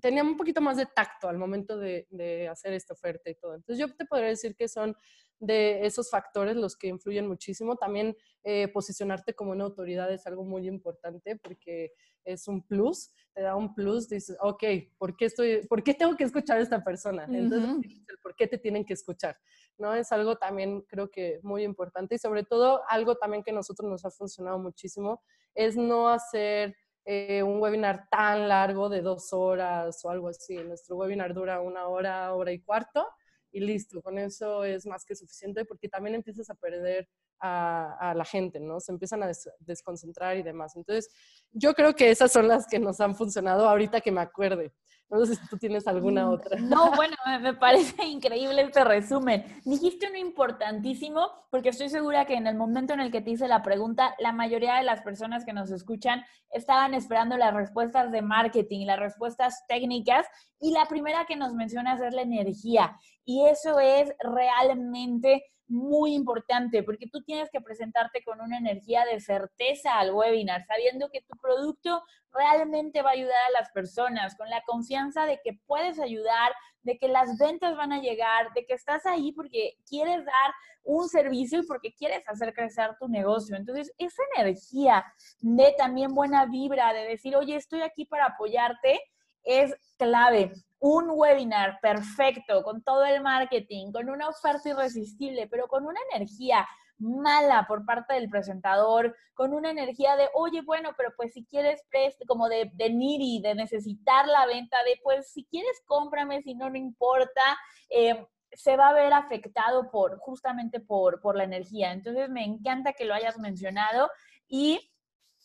tenía un poquito más de tacto al momento de, de, hacer esta oferta y todo. Entonces yo te podría decir que son de esos factores los que influyen muchísimo. También posicionarte como una autoridad es algo muy importante porque es un plus, te da un plus, dices, ok, ¿por qué, estoy, ¿por qué tengo que escuchar a esta persona? Entonces, ¿por qué te tienen que escuchar? ¿No? Es algo también creo que muy importante y sobre todo algo también que a nosotros nos ha funcionado muchísimo es no hacer eh, un webinar tan largo de dos horas o algo así. Nuestro webinar dura una hora, hora y cuarto y listo, con eso es más que suficiente porque también empiezas a perder a, la gente, ¿no? Se empiezan a desconcentrar y demás. Entonces, yo creo que esas son las que nos han funcionado ahorita que me acuerde. No sé si tú tienes alguna mm, otra. No, bueno, me parece increíble este resumen. Dijiste uno importantísimo, porque estoy segura que en el momento en el que te hice la pregunta, la mayoría de las personas que nos escuchan estaban esperando las respuestas de marketing, las respuestas técnicas, y la primera que nos mencionas es la energía. Y eso es realmente muy importante porque tú tienes que presentarte con una energía de certeza al webinar, sabiendo que tu producto realmente va a ayudar a las personas, con la confianza de que puedes ayudar, de que las ventas van a llegar, de que estás ahí porque quieres dar un servicio y porque quieres hacer crecer tu negocio. Entonces, esa energía de también buena vibra, de decir, oye, estoy aquí para apoyarte, es clave un webinar perfecto, con todo el marketing, con una oferta irresistible, pero con una energía mala por parte del presentador, con una energía de, oye, bueno, pero pues si quieres, como de, de de necesitar la venta, de pues si quieres, cómprame, si no, no importa. Eh, se va a ver afectado por justamente por, por la energía. Entonces me encanta que lo hayas mencionado y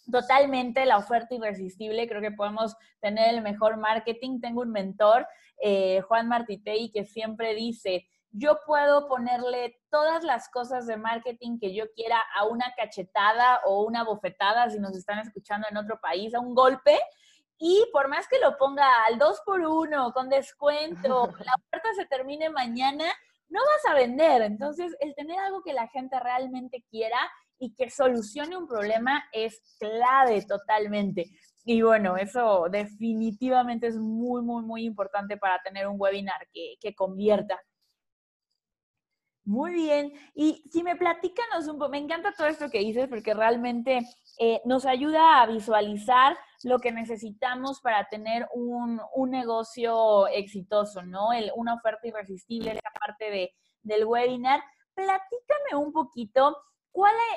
totalmente la oferta irresistible. Creo que podemos tener el mejor marketing. Tengo un mentor, eh, Juan Martitei, que siempre dice, yo puedo ponerle todas las cosas de marketing que yo quiera a una cachetada o una bofetada, si nos están escuchando en otro país, a un golpe. Y por más que lo ponga al 2 por 1 con descuento, la oferta se termine mañana, no vas a vender. Entonces, el tener algo que la gente realmente quiera y que solucione un problema es clave totalmente. Y bueno, eso definitivamente es muy, muy, muy importante para tener un webinar que, que convierta. Muy bien. Y si me platícanos un poco, me encanta todo esto que dices porque realmente eh, nos ayuda a visualizar lo que necesitamos para tener un, un negocio exitoso, ¿no? El, una oferta irresistible, esa parte de, del webinar. Platícame un poquito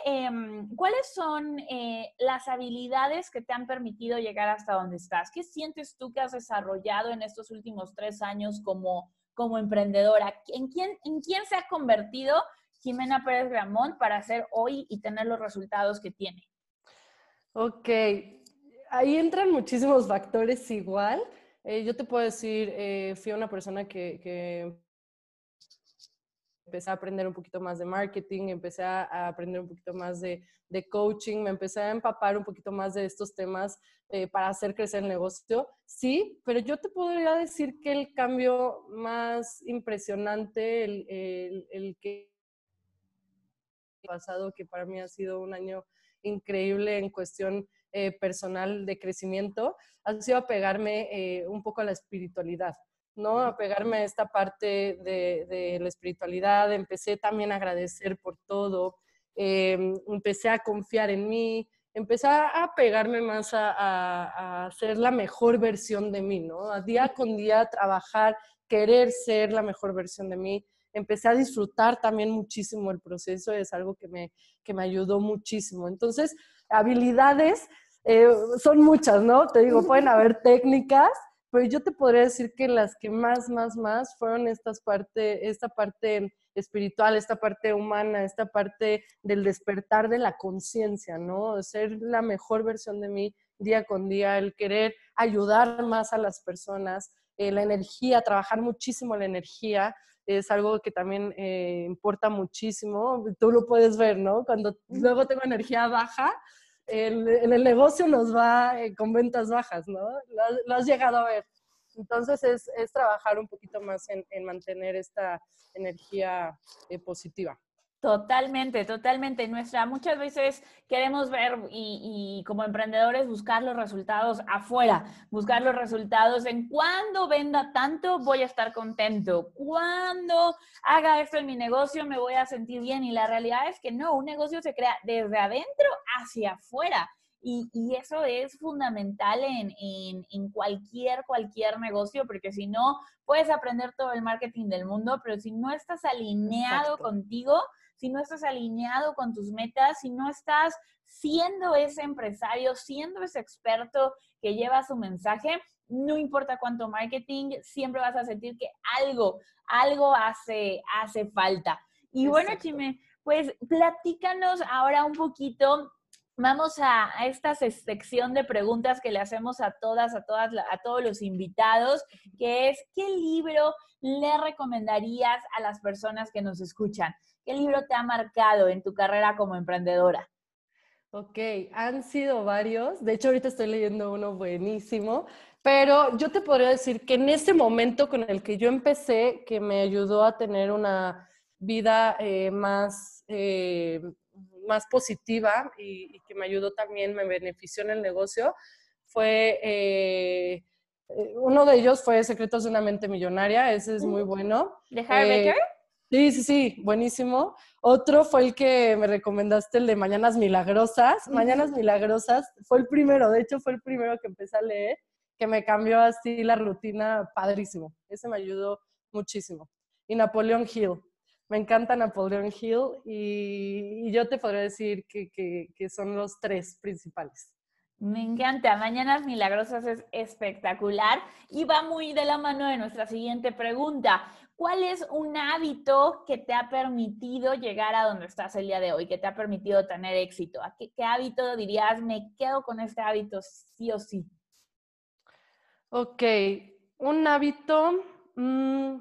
em, ¿cuáles son eh, las habilidades que te han permitido llegar hasta donde estás? ¿Qué sientes tú que has desarrollado en estos últimos tres años como, como emprendedora? ¿En quién, ¿En quién se ha convertido Jimena Pérez Gramont para hacer hoy y tener los resultados que tiene? Ok, ahí entran muchísimos factores igual. Eh, yo te puedo decir, eh, fui una persona que, que, empecé a aprender un poquito más de marketing, empecé a, aprender un poquito más de, de, coaching, me empecé a empapar un poquito más de estos temas eh, para hacer crecer el negocio. Sí, pero yo te podría decir que el cambio más impresionante, el, el, el que pasado, que para mí ha sido un año increíble en cuestión eh, personal de crecimiento, ha sido apegarme eh, un poco a la espiritualidad, ¿no? Apegarme a esta parte de, la espiritualidad, empecé también a agradecer por todo, em, empecé a confiar en mí, empecé a pegarme más a, a, a, ser la mejor versión de mí, ¿no? A día con día trabajar, querer ser la mejor versión de mí, empecé a disfrutar también muchísimo el proceso, es algo que me, que me ayudó muchísimo. Entonces, habilidades eh, son muchas, ¿no? Te digo, pueden haber técnicas, pero yo te podría decir que las que más, más, más fueron estas parte, esta parte espiritual, esta parte humana, esta parte del despertar de la conciencia, ¿no? Ser la mejor versión de mí día con día, el querer ayudar más a las personas, eh, la energía, trabajar muchísimo la energía, es algo que también eh, importa muchísimo. Tú lo puedes ver, ¿no? Cuando luego tengo energía baja, el, el negocio nos va eh, con ventas bajas, ¿no? Lo, has llegado a ver. Entonces es, es trabajar un poquito más en, en mantener esta energía eh, positiva. Totalmente, totalmente. Nuestra, muchas veces queremos ver y, y, como emprendedores buscar los resultados afuera, buscar los resultados en cuando venda tanto voy a estar contento, cuando haga esto en mi negocio me voy a sentir bien y la realidad es que no, un negocio se crea desde adentro hacia afuera. Y, y, eso es fundamental en, en, en, cualquier, cualquier negocio, porque si no, puedes aprender todo el marketing del mundo, pero si no estás alineado Exacto. contigo, si no estás alineado con tus metas, si no estás siendo ese empresario, siendo ese experto que lleva su mensaje, no importa cuánto marketing, siempre vas a sentir que algo, algo hace, hace falta. Y bueno, Chime, pues platícanos ahora un poquito Vamos a, a, esta sección de preguntas que le hacemos a todas, a todas, a todos los invitados, que es ¿qué libro le recomendarías a las personas que nos escuchan? ¿Qué libro te ha marcado en tu carrera como emprendedora? Ok, han sido varios. De hecho, ahorita estoy leyendo uno buenísimo, pero yo te podría decir que en ese momento con el que yo empecé, que me ayudó a tener una vida eh, más, eh, más positiva y, y, que me ayudó también, me benefició en el negocio, fue... Eh, uno de ellos fue Secretos de una mente millonaria, ese es muy bueno. ¿De Harry Baker? Sí, sí, sí, buenísimo. Otro fue el que me recomendaste, el de Mañanas Milagrosas. Mañanas Milagrosas fue el primero, de hecho fue el primero que empecé a leer, que me cambió así la rutina padrísimo. Ese me ayudó muchísimo. Y Napoleón Hill. Me encanta Napoleón Hill y, y yo te podría decir que, que, que son los tres principales. Me encanta. Mañanas Milagrosas es espectacular y va muy de la mano de nuestra siguiente pregunta. ¿Cuál es un hábito que te ha permitido llegar a donde estás el día de hoy, que te ha permitido tener éxito? ¿A qué, qué hábito dirías, me quedo con este hábito sí o sí? Ok, un hábito, mmm,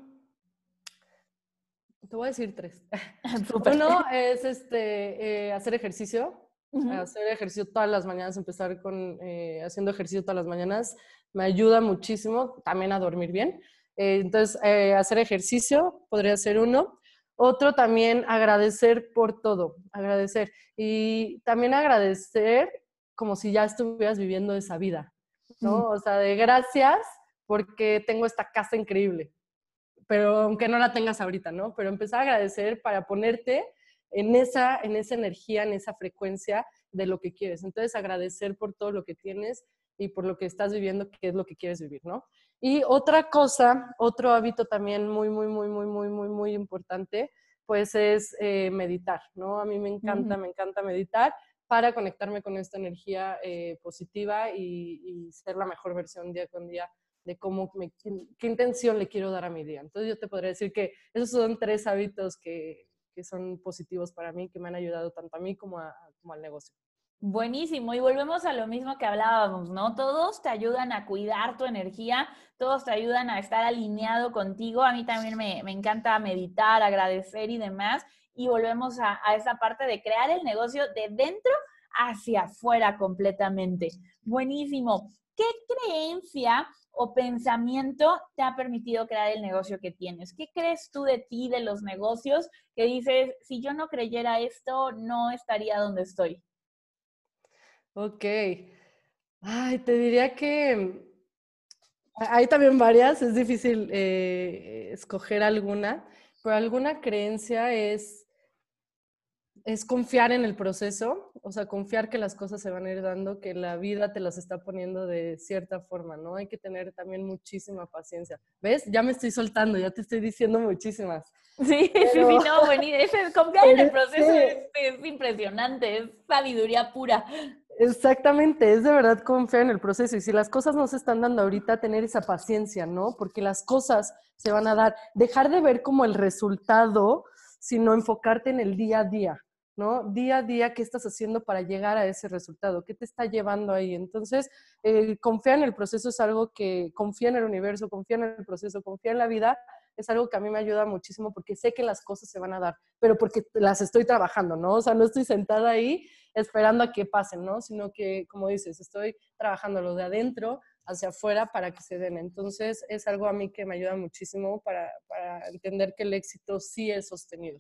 te voy a decir tres. Uno es este, eh, hacer ejercicio. Uh -huh. Hacer ejercicio todas las mañanas, empezar con eh, haciendo ejercicio todas las mañanas, me ayuda muchísimo también a dormir bien. Eh, entonces, eh, hacer ejercicio podría ser uno. Otro también agradecer por todo, agradecer. Y también agradecer como si ya estuvieras viviendo esa vida, ¿no? O sea, de gracias porque tengo esta casa increíble, pero aunque no la tengas ahorita, ¿no? Pero empezar a agradecer para ponerte en esa, en esa energía, en esa frecuencia de lo que quieres. Entonces, agradecer por todo lo que tienes y por lo que estás viviendo, que es lo que quieres vivir, ¿no? Y otra cosa, otro hábito también muy, muy, muy, muy, muy, muy, muy importante pues es eh, meditar, ¿no? A mí me encanta, me encanta meditar para conectarme con esta energía eh, positiva y, ser la mejor versión día con día de cómo qué, intención le quiero dar a mi día. Entonces yo te podría decir que esos son tres hábitos que, que son positivos para mí, que me han ayudado tanto a mí como, como al negocio. Buenísimo, y volvemos a lo mismo que hablábamos, ¿no? Todos te ayudan a cuidar tu energía, todos te ayudan a estar alineado contigo. A mí también me, encanta meditar, agradecer y demás. Y volvemos a, a esa parte de crear el negocio de dentro hacia afuera completamente. Buenísimo. ¿Qué creencia o pensamiento te ha permitido crear el negocio que tienes? ¿Qué crees tú de ti, de los negocios, que dices, si yo no creyera esto, no estaría donde estoy? Ok. Ay, te diría que hay también varias, es difícil eh, escoger alguna, pero alguna creencia es, es confiar en el proceso, o sea, confiar que las cosas se van a ir dando, que la vida te las está poniendo de cierta forma, ¿no? Hay que tener también muchísima paciencia. ¿Ves? Ya me estoy soltando, ya te estoy diciendo muchísimas. Sí, sí, sí, no, buenísimo. Confiar en el proceso es, es impresionante, es sabiduría pura. Exactamente, es de verdad confiar en el proceso y si las cosas no se están dando ahorita, tener esa paciencia, ¿no? Porque las cosas se van a dar. Dejar de ver como el resultado, sino enfocarte en el día a día, ¿no? Día a día, ¿qué estás haciendo para llegar a ese resultado? ¿Qué te está llevando ahí? Entonces, eh, confiar en el proceso es algo que confía en el universo, confía en el proceso, confía en la vida es algo que a mí me ayuda muchísimo porque sé que las cosas se van a dar, pero porque las estoy trabajando, ¿no? O sea, no estoy sentada ahí esperando a que pasen, ¿no? Sino que, como dices, estoy trabajando lo de adentro hacia afuera para que se den. Entonces, es algo a mí que me ayuda muchísimo para, entender que el éxito sí es sostenido.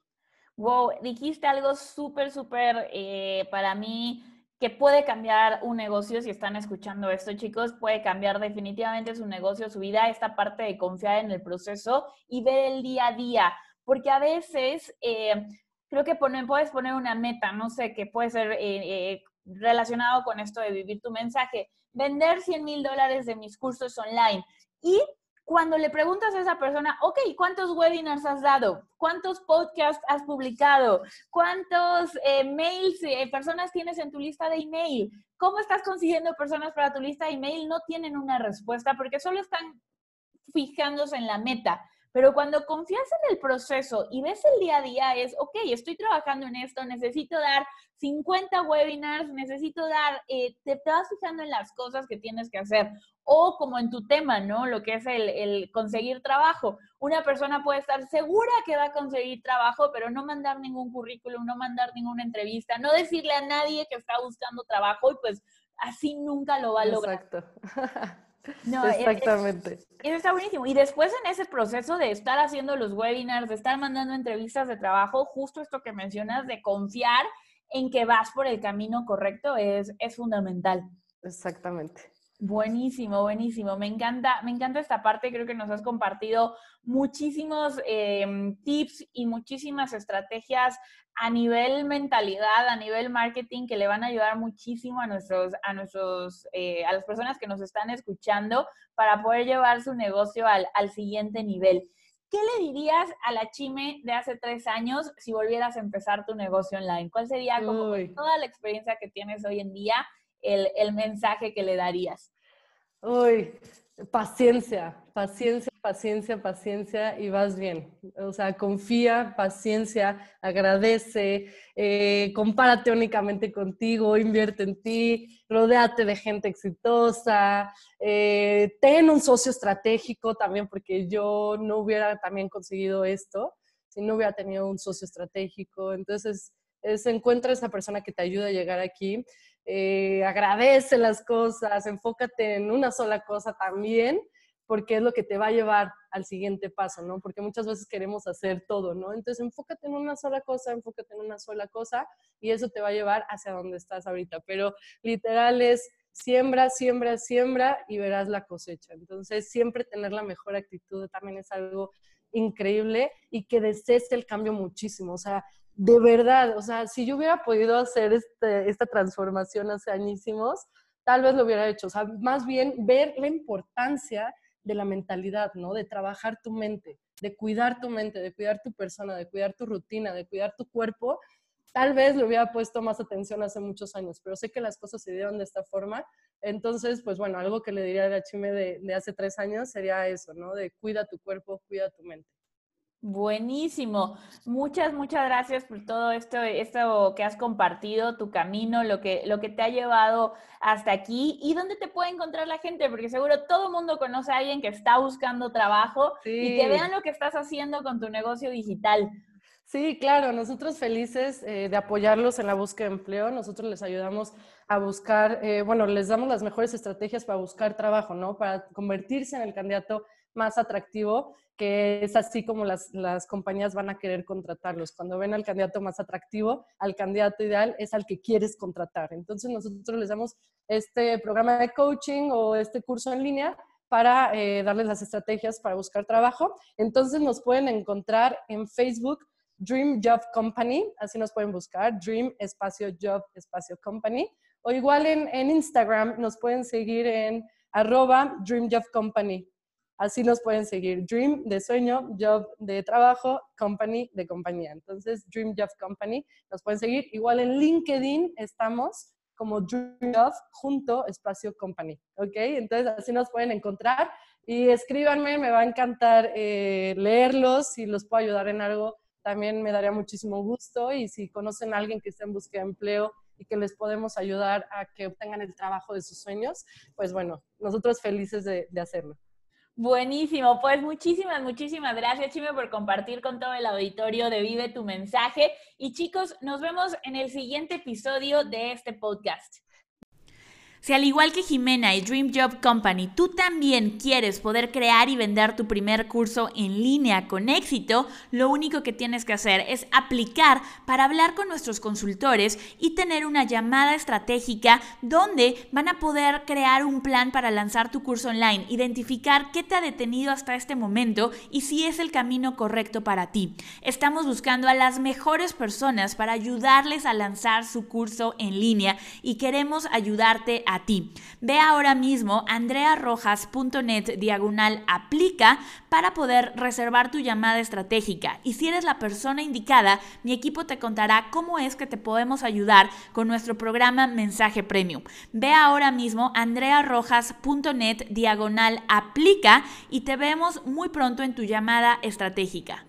Wow, dijiste algo súper, súper eh, para mí que puede cambiar un negocio, si están escuchando esto, chicos, puede cambiar definitivamente su negocio, su vida, esta parte de confiar en el proceso y ver el día a día, porque a veces eh, creo que puedes poner una meta, no sé, que puede ser eh, eh, relacionado con esto de vivir tu mensaje, vender 100 mil dólares de mis cursos online. Y cuando le preguntas a esa persona, ok, ¿cuántos webinars has dado? ¿Cuántos podcasts has publicado? ¿Cuántos eh, mails, personas tienes en tu lista de email? ¿Cómo estás consiguiendo personas para tu lista de email? No tienen una respuesta porque solo están fijándose en la meta. Pero cuando confías en el proceso y ves el día a día es, ok, estoy trabajando en esto, necesito dar 50 webinars, necesito dar, eh, te, vas fijando en las cosas que tienes que hacer. O como en tu tema, ¿no? Lo que es el, el conseguir trabajo. Una persona puede estar segura que va a conseguir trabajo, pero no mandar ningún currículum, no mandar ninguna entrevista, no decirle a nadie que está buscando trabajo y pues así nunca lo va a lograr. Exacto. No, Exactamente. Eso está buenísimo. Y después en ese proceso de estar haciendo los webinars, de estar mandando entrevistas de trabajo, justo esto que mencionas de confiar en que vas por el camino correcto es, es fundamental. Exactamente. Buenísimo, buenísimo. Me encanta, me encanta esta parte. Creo que nos has compartido muchísimos em, tips y muchísimas estrategias a nivel mentalidad, a nivel marketing, que le van a ayudar muchísimo a nuestros, a nuestros, eh, a las personas que nos están escuchando para poder llevar su negocio al, siguiente nivel. ¿Qué le dirías a la Chime de hace tres años si volvieras a empezar tu negocio online? ¿Cuál sería como toda la experiencia que tienes hoy en día, el, el mensaje que le darías? Uy, paciencia, paciencia, paciencia, paciencia y vas bien. O sea, confía, paciencia, agradece, eh, compárate únicamente contigo, invierte en ti, rodéate de gente exitosa, eh, ten un socio estratégico también, porque yo no hubiera también conseguido esto si no hubiera tenido un socio estratégico. Entonces, es, encuentra esa persona que te ayuda a llegar aquí eh, agradece las cosas, enfócate en una sola cosa también, porque es lo que te va a llevar al siguiente paso, ¿no? Porque muchas veces queremos hacer todo, ¿no? Entonces enfócate en una sola cosa, enfócate en una sola cosa y eso te va a llevar hacia donde estás ahorita. Pero literal es siembra, siembra, siembra y verás la cosecha. Entonces siempre tener la mejor actitud también es algo increíble y que desees el cambio muchísimo. O sea, de verdad, o sea, si yo hubiera podido hacer este, esta transformación hace añísimos, tal vez lo hubiera hecho. O sea, más bien ver la importancia de la mentalidad, ¿no? De trabajar tu mente, de cuidar tu mente, de cuidar tu persona, de cuidar tu rutina, de cuidar tu cuerpo, tal vez le hubiera puesto más atención hace muchos años, pero sé que las cosas se dieron de esta forma. Entonces, pues bueno, algo que le diría a la Chime de, de hace tres años sería eso, ¿no? De cuida tu cuerpo, cuida tu mente. Buenísimo. Muchas, muchas gracias por todo esto, esto que has compartido, tu camino, lo que, lo que te ha llevado hasta aquí y dónde te puede encontrar la gente, porque seguro todo el mundo conoce a alguien que está buscando trabajo y que vean lo que estás haciendo con tu negocio digital. Sí, claro, nosotros felices eh, de apoyarlos en la búsqueda de empleo. Nosotros les ayudamos a buscar, eh, bueno, les damos las mejores estrategias para buscar trabajo, ¿no? Para convertirse en el candidato más atractivo, que es así como las, las, compañías van a querer contratarlos. Cuando ven al candidato más atractivo, al candidato ideal es al que quieres contratar. Entonces nosotros les damos este programa de coaching o este curso en línea para eh, darles las estrategias para buscar trabajo. Entonces nos pueden encontrar en Facebook Dream Job Company, así nos pueden buscar, Dream espacio Job espacio Company. O igual en, Instagram nos pueden seguir en arroba Dream Job Company. Así nos pueden seguir. Dream de sueño, Job de trabajo, Company de compañía. Entonces, Dream Job Company nos pueden seguir. Igual en LinkedIn estamos como Dream Job junto espacio Company. ¿Ok? Entonces, así nos pueden encontrar. Y escríbanme, me va a encantar eh, leerlos. Si los puedo ayudar en algo, también me daría muchísimo gusto. Y si conocen a alguien que esté en búsqueda de empleo, y que les podemos ayudar a que obtengan el trabajo de sus sueños, pues bueno, nosotros felices de, de hacerlo. Buenísimo, pues muchísimas, muchísimas gracias, Chime, por compartir con todo el auditorio de Vive tu mensaje. Y chicos, nos vemos en el siguiente episodio de este podcast. Si al igual que Jimena y Dream Job Company, tú también quieres poder crear y vender tu primer curso en línea con éxito, lo único que tienes que hacer es aplicar para hablar con nuestros consultores y tener una llamada estratégica donde van a poder crear un plan para lanzar tu curso online, identificar qué te ha detenido hasta este momento y si es el camino correcto para ti. Estamos buscando a las mejores personas para ayudarles a lanzar su curso en línea y queremos ayudarte a a ti. Ve ahora mismo andrearrojas.net diagonal aplica para poder reservar tu llamada estratégica. Y si eres la persona indicada, mi equipo te contará cómo es que te podemos ayudar con nuestro programa Mensaje Premium. Ve ahora mismo andrearrojas.net diagonal aplica y te vemos muy pronto en tu llamada estratégica.